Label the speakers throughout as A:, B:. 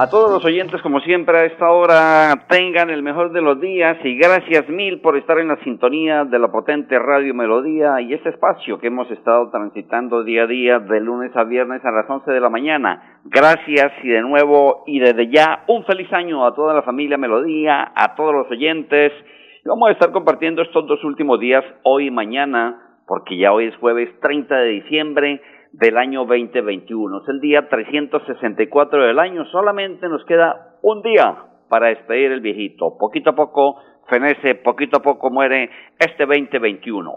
A: A todos los oyentes, como siempre, a esta hora tengan el mejor de los días y gracias mil por estar en la sintonía de la potente Radio Melodía y este espacio que hemos estado transitando día a día de lunes a viernes a las 11 de la mañana. Gracias y de nuevo y desde ya un feliz año a toda la familia Melodía, a todos los oyentes. Vamos a estar compartiendo estos dos últimos días, hoy y mañana, porque ya hoy es jueves 30 de diciembre del año 2021. Es el día 364 del año. Solamente nos queda un día para despedir el viejito. Poquito a poco fenece, poquito a poco muere este 2021.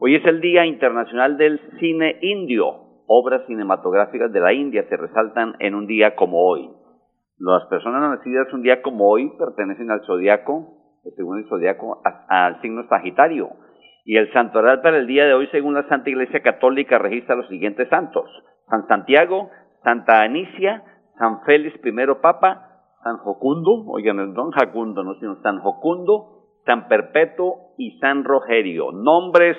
A: Hoy es el Día Internacional del Cine Indio. Obras cinematográficas de la India se resaltan en un día como hoy. Las personas nacidas un día como hoy pertenecen al zodiaco, según el zodiaco, al signo Sagitario y el santoral para el día de hoy, según la Santa Iglesia Católica, registra los siguientes santos. San Santiago, Santa Anicia, San Félix I Papa, San Jocundo, oigan, no Jacundo, no, sino San Jocundo, San Perpetuo y San Rogerio. Nombres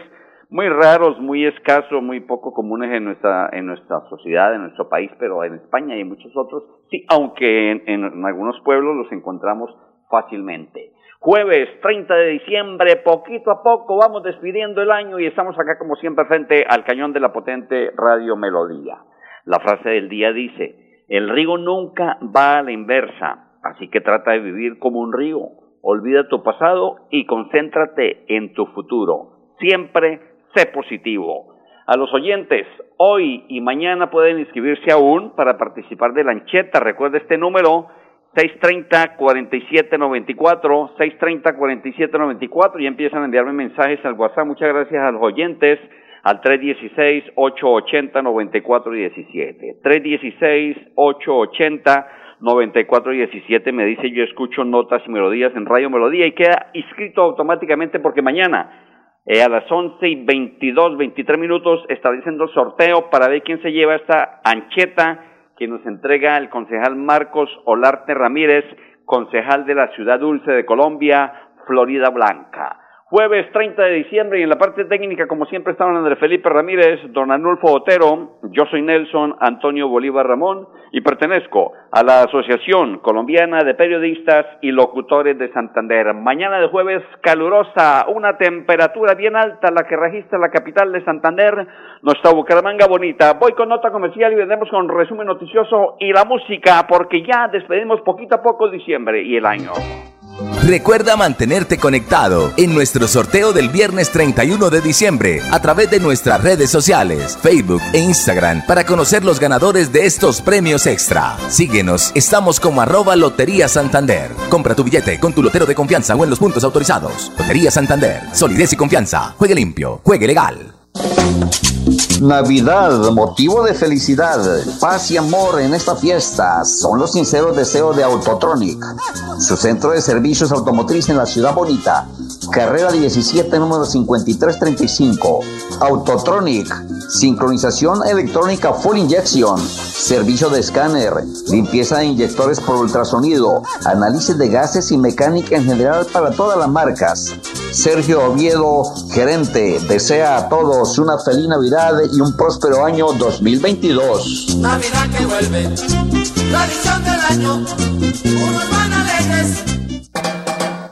A: muy raros, muy escasos, muy poco comunes en nuestra, en nuestra sociedad, en nuestro país, pero en España y en muchos otros, sí, aunque en algunos pueblos los encontramos fácilmente. Jueves 30 de diciembre, poquito a poco vamos despidiendo el año y estamos acá como siempre frente al cañón de la potente Radio Melodía. La frase del día dice, el río nunca va a la inversa, así que trata de vivir como un río. Olvida tu pasado y concéntrate en tu futuro. Siempre sé positivo. A los oyentes, hoy y mañana pueden inscribirse aún para participar de la ancheta. Recuerda este número 630-4794, 630-4794 y empiezan a enviarme mensajes al WhatsApp. Muchas gracias a los oyentes al 316-880-9417. 316-880-9417 me dice yo escucho notas y melodías en Radio Melodía y queda inscrito automáticamente porque mañana eh, a las 11 y 22, 23 minutos establecen el sorteo para ver quién se lleva esta ancheta que nos entrega el concejal Marcos Olarte Ramírez, concejal de la Ciudad Dulce de Colombia, Florida Blanca. Jueves 30 de diciembre y en la parte técnica, como siempre, estaban Andrés Felipe Ramírez, don Anulfo Otero, yo soy Nelson Antonio Bolívar Ramón y pertenezco a la Asociación Colombiana de Periodistas y Locutores de Santander. Mañana de jueves calurosa, una temperatura bien alta la que registra la capital de Santander, nuestra Bucaramanga bonita. Voy con nota comercial y vendremos con resumen noticioso y la música porque ya despedimos poquito a poco diciembre y el año.
B: Recuerda mantenerte conectado en nuestro sorteo del viernes 31 de diciembre a través de nuestras redes sociales, Facebook e Instagram para conocer los ganadores de estos premios extra. Síguenos, estamos como arroba Lotería Santander. Compra tu billete con tu lotero de confianza o en los puntos autorizados. Lotería Santander, solidez y confianza. Juegue limpio, juegue legal.
C: Navidad, motivo de felicidad, paz y amor en esta fiesta son los sinceros deseos de Autotronic, su centro de servicios automotriz en la ciudad bonita. Carrera 17, número 5335. Autotronic, sincronización electrónica full injection, servicio de escáner, limpieza de inyectores por ultrasonido, análisis de gases y mecánica en general para todas las marcas. Sergio Oviedo, gerente, desea a todos una feliz Navidad y un próspero año 2022. Navidad que vuelve, tradición del año,
D: unos van alegres.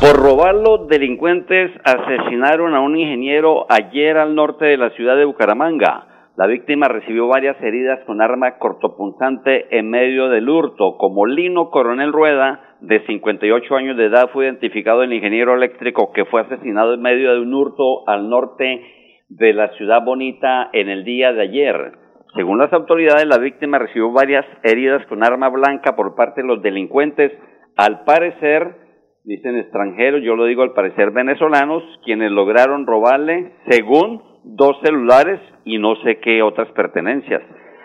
A: Por robar los delincuentes asesinaron a un ingeniero ayer al norte de la ciudad de Bucaramanga. La víctima recibió varias heridas con arma cortopunzante en medio del hurto. Como Lino Coronel Rueda, de 58 años de edad, fue identificado el ingeniero eléctrico que fue asesinado en medio de un hurto al norte de la ciudad bonita en el día de ayer. Según las autoridades, la víctima recibió varias heridas con arma blanca por parte de los delincuentes, al parecer, dicen extranjeros, yo lo digo al parecer venezolanos, quienes lograron robarle, según dos celulares y no sé qué otras pertenencias.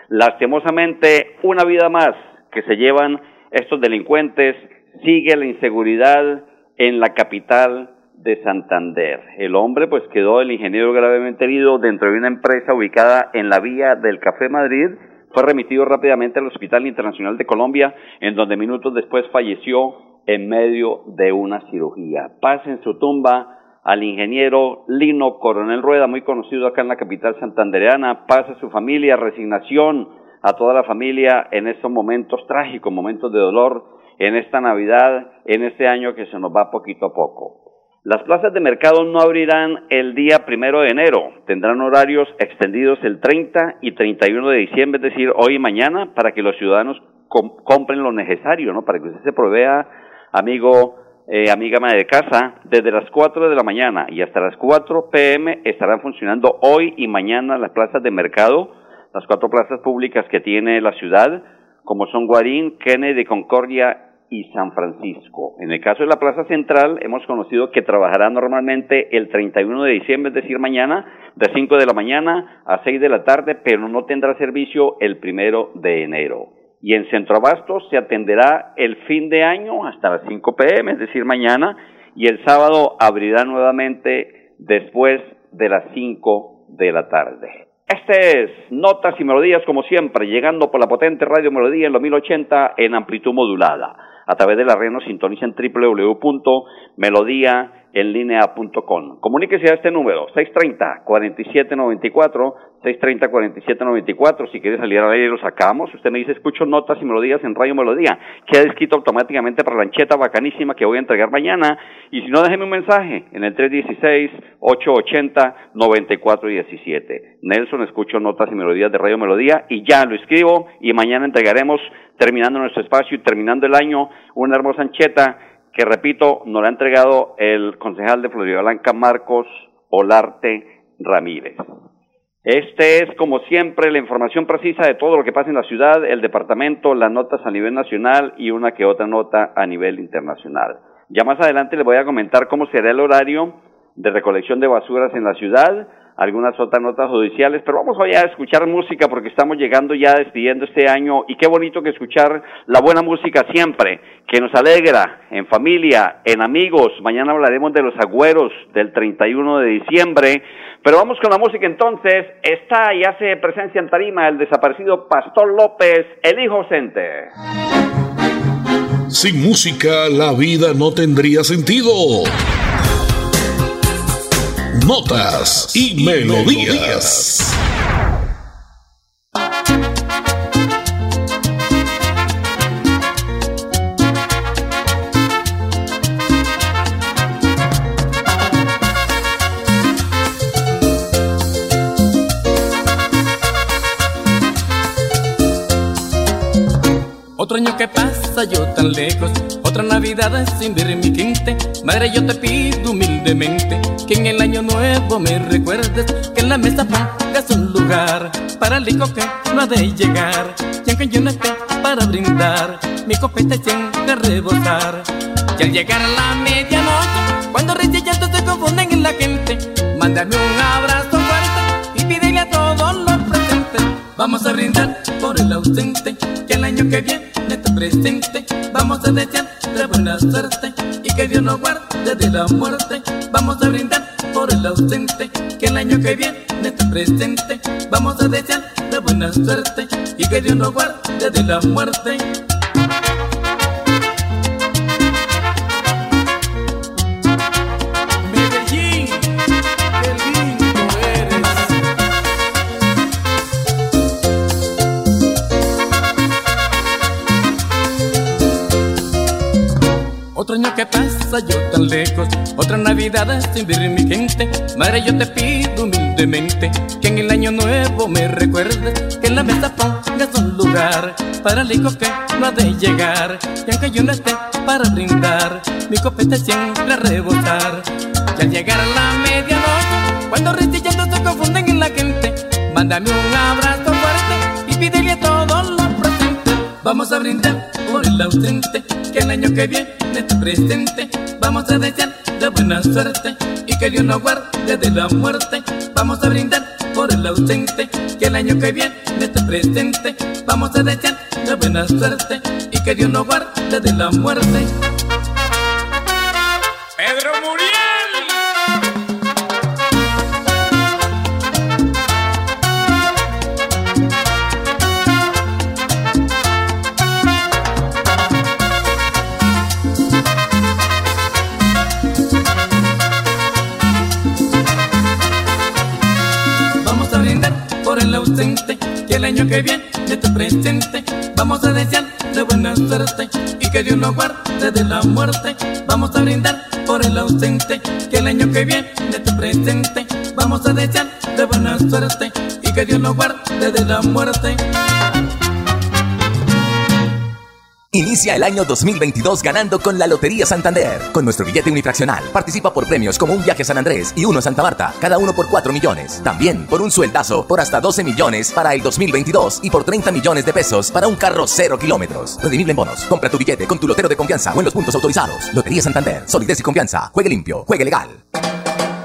A: Lastimosamente, una vida más que se llevan estos delincuentes, sigue la inseguridad en la capital de Santander. El hombre pues quedó el ingeniero gravemente herido dentro de una empresa ubicada en la vía del Café Madrid. Fue remitido rápidamente al Hospital Internacional de Colombia, en donde minutos después falleció en medio de una cirugía. Paz en su tumba al ingeniero Lino Coronel Rueda, muy conocido acá en la capital santandereana. Paz a su familia, resignación a toda la familia en estos momentos trágicos, momentos de dolor, en esta Navidad, en este año que se nos va poquito a poco. Las plazas de mercado no abrirán el día primero de enero. Tendrán horarios extendidos el 30 y 31 de diciembre, es decir, hoy y mañana, para que los ciudadanos compren lo necesario, ¿no? Para que usted se provea, amigo, eh, amiga madre de casa, desde las 4 de la mañana y hasta las 4 pm estarán funcionando hoy y mañana las plazas de mercado, las cuatro plazas públicas que tiene la ciudad, como son Guarín, Kennedy, Concordia y San Francisco. En el caso de la Plaza Central, hemos conocido que trabajará normalmente el 31 de diciembre, es decir, mañana, de 5 de la mañana a 6 de la tarde, pero no tendrá servicio el primero de enero. Y en Centro Abasto se atenderá el fin de año hasta las 5 pm, es decir, mañana, y el sábado abrirá nuevamente después de las 5 de la tarde. Este es Notas y Melodías, como siempre, llegando por la potente Radio Melodía en los 1080 en amplitud modulada a través de la red nos sintonicen www.melodiaenlinea.com. Comuníquese a este número, 630-4794, 630-4794. Si quiere salir al aire, lo sacamos. Usted me dice, escucho notas y melodías en Radio Melodía. Queda escrito automáticamente para la ancheta bacanísima que voy a entregar mañana. Y si no, déjeme un mensaje en el 316-880-9417. Nelson, escucho notas y melodías de Radio Melodía y ya lo escribo y mañana entregaremos terminando nuestro espacio y terminando el año, una hermosa ancheta que, repito, nos la ha entregado el concejal de Florida Blanca, Marcos Olarte Ramírez. Este es, como siempre, la información precisa de todo lo que pasa en la ciudad, el departamento, las notas a nivel nacional y una que otra nota a nivel internacional. Ya más adelante les voy a comentar cómo será el horario de recolección de basuras en la ciudad, algunas otras notas judiciales, pero vamos allá a escuchar música porque estamos llegando ya despidiendo este año y qué bonito que escuchar la buena música siempre, que nos alegra en familia, en amigos. Mañana hablaremos de los agüeros del 31 de diciembre, pero vamos con la música entonces. Está y hace presencia en tarima el desaparecido Pastor López, el hijo ausente.
E: Sin música la vida no tendría sentido notas y, melodías.
F: Otro año que pasa yo tan lejos, otra Navidad sin ver mi gente. Madre, yo te pido humildemente que en el año nuevo me recuerdes, que en la mesa pongas un lugar para el hijo que no ha de llegar. Y aunque yo no esté para brindar, mi copeta siempre rebosar. Y al llegar a la medianoche, cuando reyes llantos se confunden en la gente, mándame un abrazo fuerte y pídele a todos los presentes. Vamos a brindar por el ausente, que el año que viene presente. Vamos a desear de buena suerte y que Dios nos guarde de la muerte. Vamos a brindar por el ausente, que el año que viene esté presente. Vamos a desear de buena suerte y que Dios nos guarde de la muerte. Otro año que pasa yo tan lejos, otra Navidad sin ver mi gente. Madre, yo te pido humildemente que en el año nuevo me recuerdes, que en la mesa pongas un lugar para el hijo que no ha de llegar. Y aunque yo no esté para brindar, mi copete siempre a rebosar. Y al llegar a la medianoche, cuando restillando se confunden en la gente, mándame un abrazo fuerte y pídele a todos los presentes. Vamos a brindar por el ausente, que el año que viene esté presente. Vamos a desear de buena suerte y que Dios nos guarde de la muerte. Vamos a brindar por el ausente, que el año que viene esté presente. Vamos a desear de buena suerte y que Dios nos guarde de la muerte.
G: Pedro Muriel.
F: Año que viene esté presente. Vamos a desear de buena suerte y que Dios nos guarde de la muerte. Vamos a brindar por el ausente, que el año que viene esté presente. Vamos a desear de buena suerte y que Dios nos guarde de la muerte.
B: Inicia el año 2022 ganando con la Lotería Santander. Con nuestro billete unifraccional participa por premios como un viaje a San Andrés y uno a Santa Marta, cada uno por 4 millones. También por un sueldazo por hasta 12 millones para el 2022 y por 30 millones de pesos para un carro 0 kilómetros. Redimible en bonos. Compra tu billete con tu lotero de confianza o en los puntos autorizados. Lotería Santander. Solidez y confianza. Juegue limpio. Juegue legal.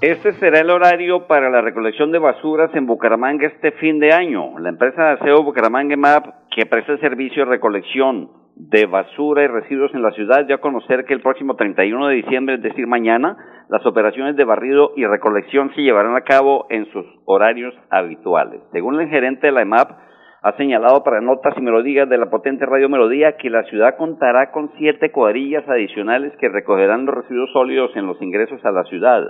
A: Este será el horario para la recolección de basuras en Bucaramanga este fin de año. La empresa de aseo Bucaramanga MAP, que presta servicio de recolección de basura y residuos en la ciudad, ya a conocer que el próximo 31 de diciembre, es decir, mañana, las operaciones de barrido y recolección se llevarán a cabo en sus horarios habituales. Según el gerente de la EMAP, ha señalado para notas y melodías de la potente Radio Melodía que la ciudad contará con siete cuadrillas adicionales que recogerán los residuos sólidos en los ingresos a la ciudad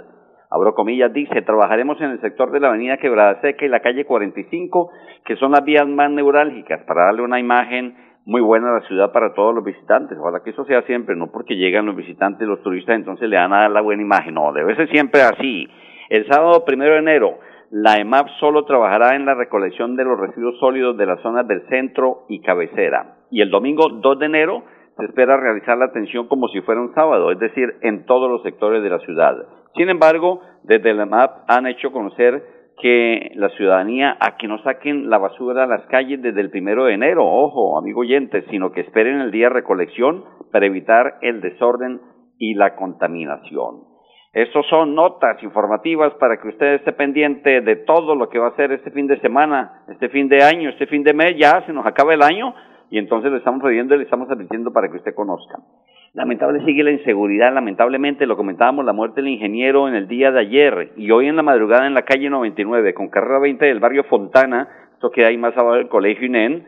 A: abro comillas, dice, trabajaremos en el sector de la avenida Quebrada Seca y la calle 45, que son las vías más neurálgicas, para darle una imagen muy buena a la ciudad para todos los visitantes. Ojalá que eso sea siempre, no porque llegan los visitantes, los turistas, entonces le dan a dar la buena imagen, no, debe ser siempre así. El sábado primero de enero, la EMAP solo trabajará en la recolección de los residuos sólidos de las zonas del centro y cabecera. Y el domingo 2 de enero se espera realizar la atención como si fuera un sábado, es decir, en todos los sectores de la ciudad. Sin embargo, desde la MAP han hecho conocer que la ciudadanía a que no saquen la basura a las calles desde el primero de enero, ojo, amigo oyente, sino que esperen el día de recolección para evitar el desorden y la contaminación. Estos son notas informativas para que usted esté pendiente de todo lo que va a hacer este fin de semana, este fin de año, este fin de mes, ya se nos acaba el año y entonces le estamos pidiendo y le estamos advirtiendo para que usted conozca. Lamentable sigue la inseguridad, lamentablemente lo comentábamos, la muerte del ingeniero en el día de ayer y hoy en la madrugada en la calle 99 con carrera 20 del barrio Fontana, esto que hay más abajo del colegio INEN,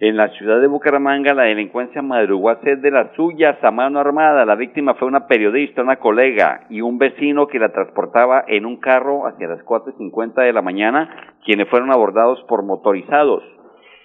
A: en la ciudad de Bucaramanga la delincuencia madrugó a hacer de las suyas a mano armada. La víctima fue una periodista, una colega y un vecino que la transportaba en un carro hacia las 4.50 de la mañana, quienes fueron abordados por motorizados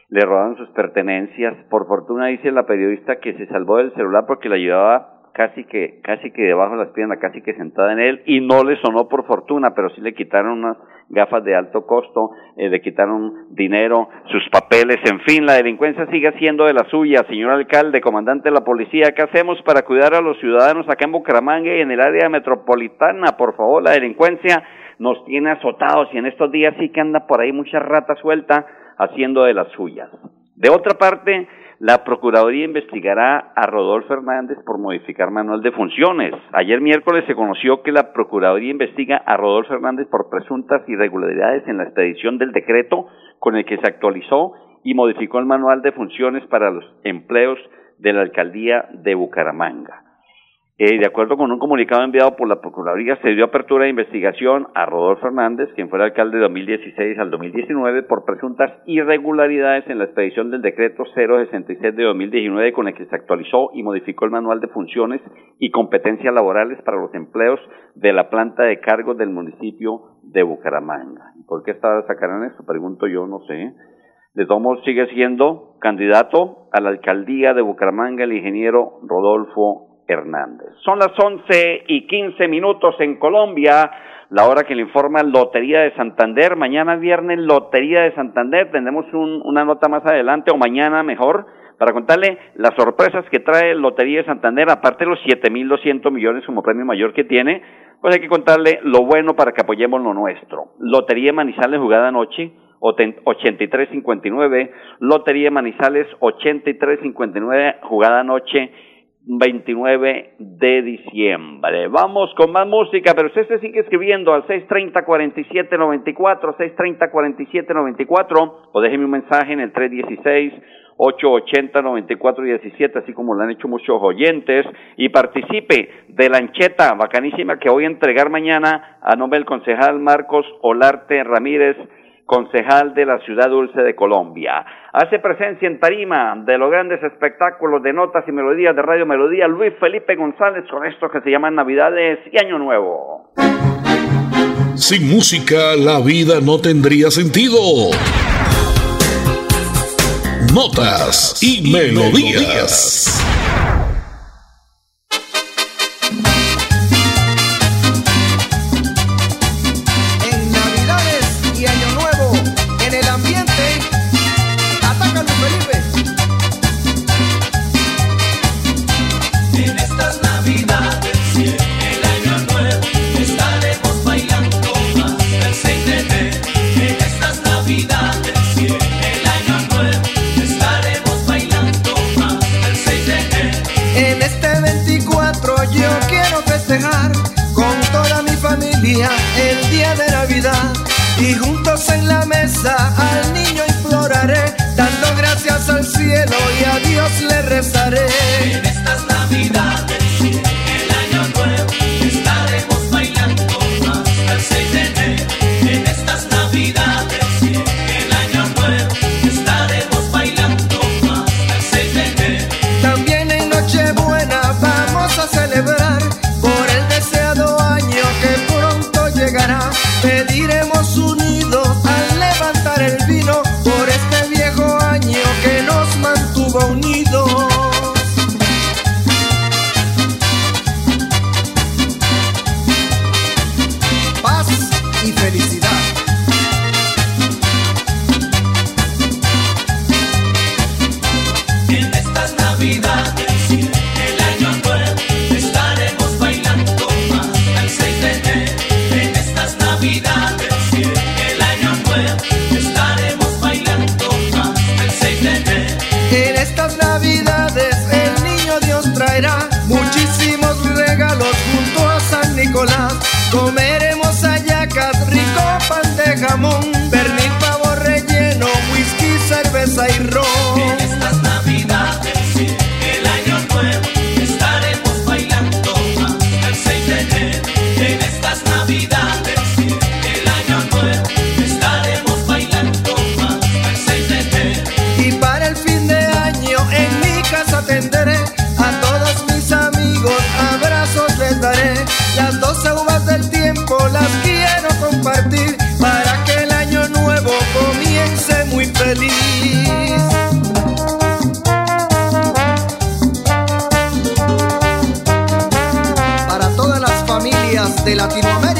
A: le robaron sus pertenencias. Por fortuna dice la periodista que se salvó del celular porque la llevaba casi que casi que debajo de las piernas, casi que sentada en él y no le sonó por fortuna, pero sí le quitaron unas gafas de alto costo, eh, le quitaron dinero, sus papeles, en fin, la delincuencia sigue siendo de la suya, señor alcalde, comandante de la policía, ¿qué hacemos para cuidar a los ciudadanos acá en Bucaramanga y en el área metropolitana? Por favor, la delincuencia nos tiene azotados y en estos días sí que anda por ahí mucha rata suelta haciendo de las suyas. De otra parte, la Procuraduría investigará a Rodolfo Hernández por modificar manual de funciones. Ayer miércoles se conoció que la Procuraduría investiga a Rodolfo Hernández por presuntas irregularidades en la expedición del decreto con el que se actualizó y modificó el manual de funciones para los empleos de la alcaldía de Bucaramanga. Eh, de acuerdo con un comunicado enviado por la Procuraduría, se dio apertura de investigación a Rodolfo Hernández, quien fue alcalde de 2016 al 2019, por presuntas irregularidades en la expedición del decreto 066 de 2019, con el que se actualizó y modificó el manual de funciones y competencias laborales para los empleos de la planta de cargos del municipio de Bucaramanga. ¿Por qué está sacaran esto? Pregunto yo, no sé. De todos sigue siendo candidato a la alcaldía de Bucaramanga el ingeniero Rodolfo Hernández. Son las once y quince minutos en Colombia, la hora que le informa Lotería de Santander. Mañana viernes Lotería de Santander, tendremos una nota más adelante o mañana mejor para contarle las sorpresas que trae Lotería de Santander, aparte de los 7.200 millones como premio mayor que tiene, pues hay que contarle lo bueno para que apoyemos lo nuestro. Lotería Manizales jugada anoche, 83.59, Lotería Manizales 83.59 jugada anoche 29 de diciembre. Vamos con más música, pero usted se sigue escribiendo al 630-4794, 630-4794, o déjeme un mensaje en el 316-880-9417, así como lo han hecho muchos oyentes, y participe de la ancheta bacanísima que voy a entregar mañana a nombre del concejal Marcos Olarte Ramírez, concejal de la Ciudad Dulce de Colombia. Hace presencia en tarima de los grandes espectáculos de notas y melodías de Radio Melodía Luis Felipe González con esto que se llaman Navidades y Año Nuevo.
E: Sin música la vida no tendría sentido. Notas y, melodías.
H: el de
I: Latinoamérica.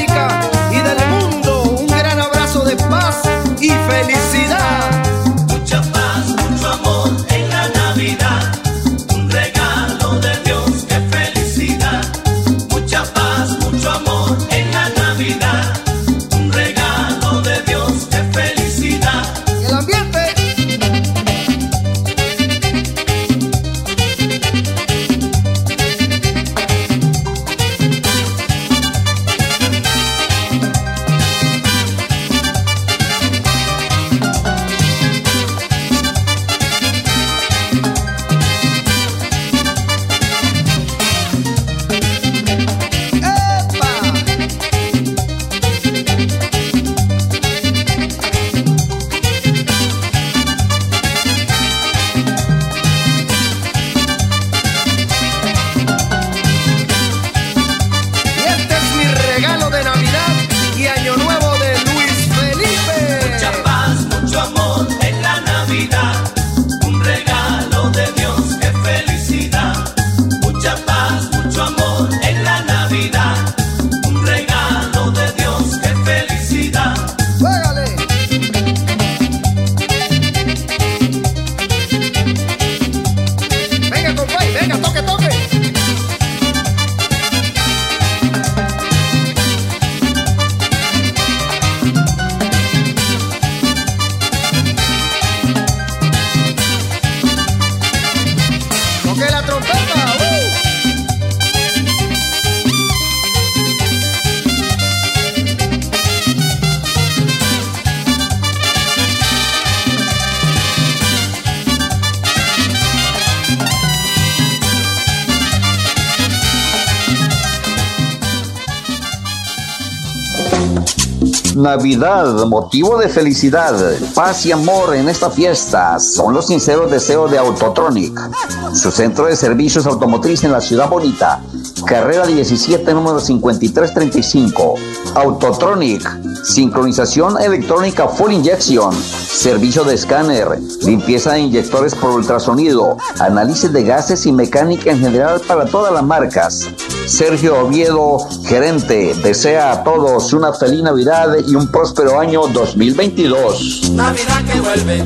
C: Navidad, motivo de felicidad, paz y amor en esta fiesta son los sinceros deseos de Autotronic, su centro de servicios automotriz en la ciudad bonita. Carrera 17, número 5335. Autotronic, sincronización electrónica full injection, servicio de escáner, limpieza de inyectores por ultrasonido, análisis de gases y mecánica en general para todas las marcas. Sergio Oviedo, gerente, desea a todos una feliz Navidad y un próspero año 2022.
J: Navidad que vuelve,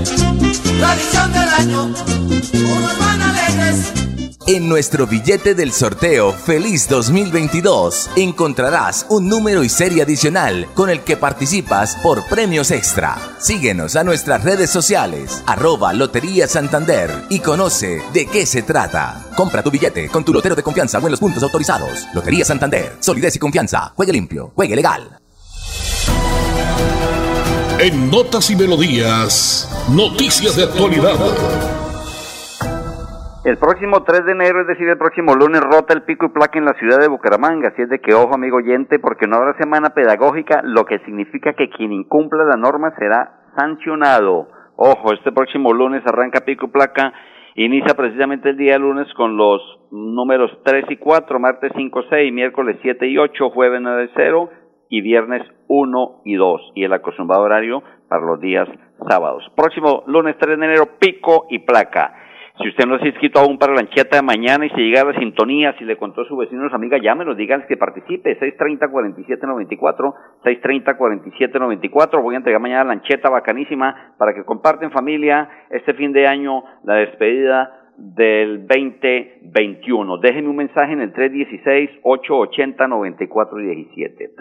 J: tradición del año, unos van alegres.
B: En nuestro billete del sorteo Feliz 2022 encontrarás un número y serie adicional con el que participas por premios extra. Síguenos a nuestras redes sociales, arroba Lotería Santander y conoce de qué se trata. Compra tu billete con tu lotero de confianza o en los puntos autorizados. Lotería Santander, solidez y confianza. Juegue limpio, juegue legal.
E: En Notas y Melodías, noticias de actualidad.
A: El próximo 3 de enero, es decir, el próximo lunes, rota el pico y placa en la ciudad de Bucaramanga. Así es de que, ojo, amigo oyente, porque no habrá semana pedagógica, lo que significa que quien incumpla la norma será sancionado. Ojo, este próximo lunes arranca pico y placa. Inicia precisamente el día lunes con los números 3 y 4, martes 5, 6, miércoles 7 y 8, jueves 9, 0 y viernes 1 y 2. Y el acostumbrado horario para los días sábados. Próximo lunes 3 de enero, pico y placa. Si usted no se ha inscrito aún para la ancheta de mañana y se llega a la sintonía, si le contó a su vecino o su amiga, llámenos, digan que participe, 630-4794, 630-4794, voy a entregar mañana la ancheta bacanísima para que comparten familia este fin de año, la despedida del 2021. Déjenme un mensaje en el 316-880-9417.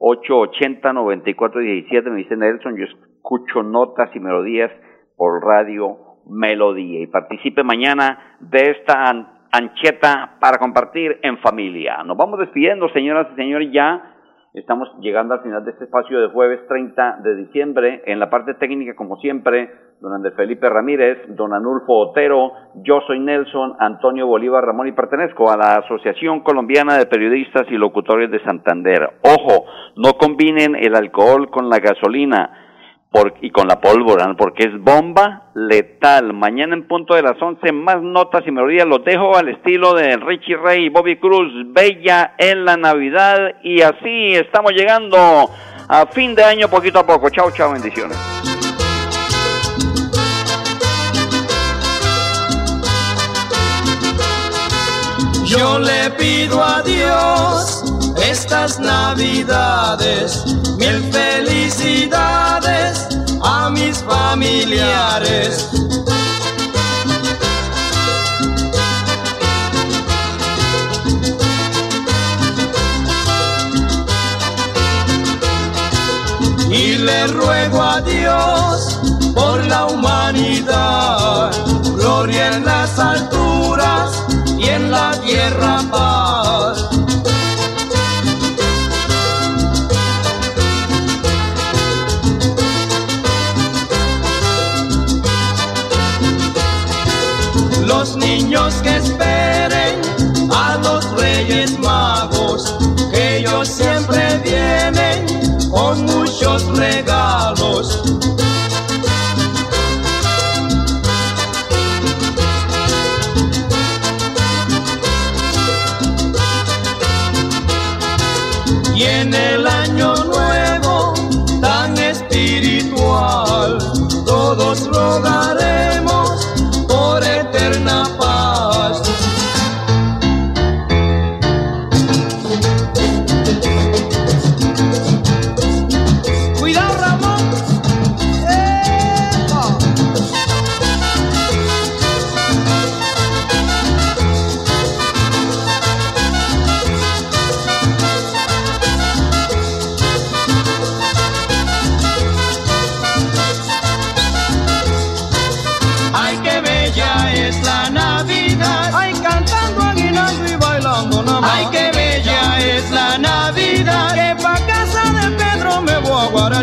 A: 316-880-9417, me dice Nelson, yo escucho notas y melodías por radio Melodía y participe mañana de esta ancheta para compartir en familia. Nos vamos despidiendo, señoras y señores, ya estamos llegando al final de este espacio de jueves 30 de diciembre. En la parte técnica, como siempre, don Andrés Felipe Ramírez, don Anulfo Otero, yo soy Nelson Antonio Bolívar Ramón y pertenezco a la Asociación Colombiana de Periodistas y Locutores de Santander. Ojo, no combinen el alcohol con la gasolina y con la pólvora, porque es bomba letal. Mañana en punto de las 11, más notas y melodías. Los dejo al estilo de Richie Ray y Bobby Cruz, Bella en la Navidad. Y así estamos llegando a fin de año poquito a poco. Chao, chao, bendiciones.
K: Yo le pido a Dios estas navidades, mil felicidades a mis familiares. Y le ruego a Dios por la humanidad, gloria en las alturas y en la tierra paz. Con muchos regalos.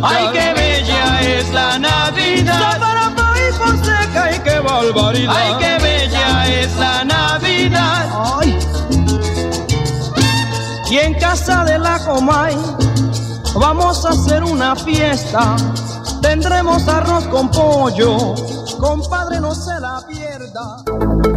H: Ay, qué bella es la Navidad.
K: y qué barbaridad.
H: Ay, qué bella es la Navidad.
K: Ay. Y en casa de la Comay vamos a hacer una fiesta. Tendremos arroz con pollo. Compadre, no se la pierda.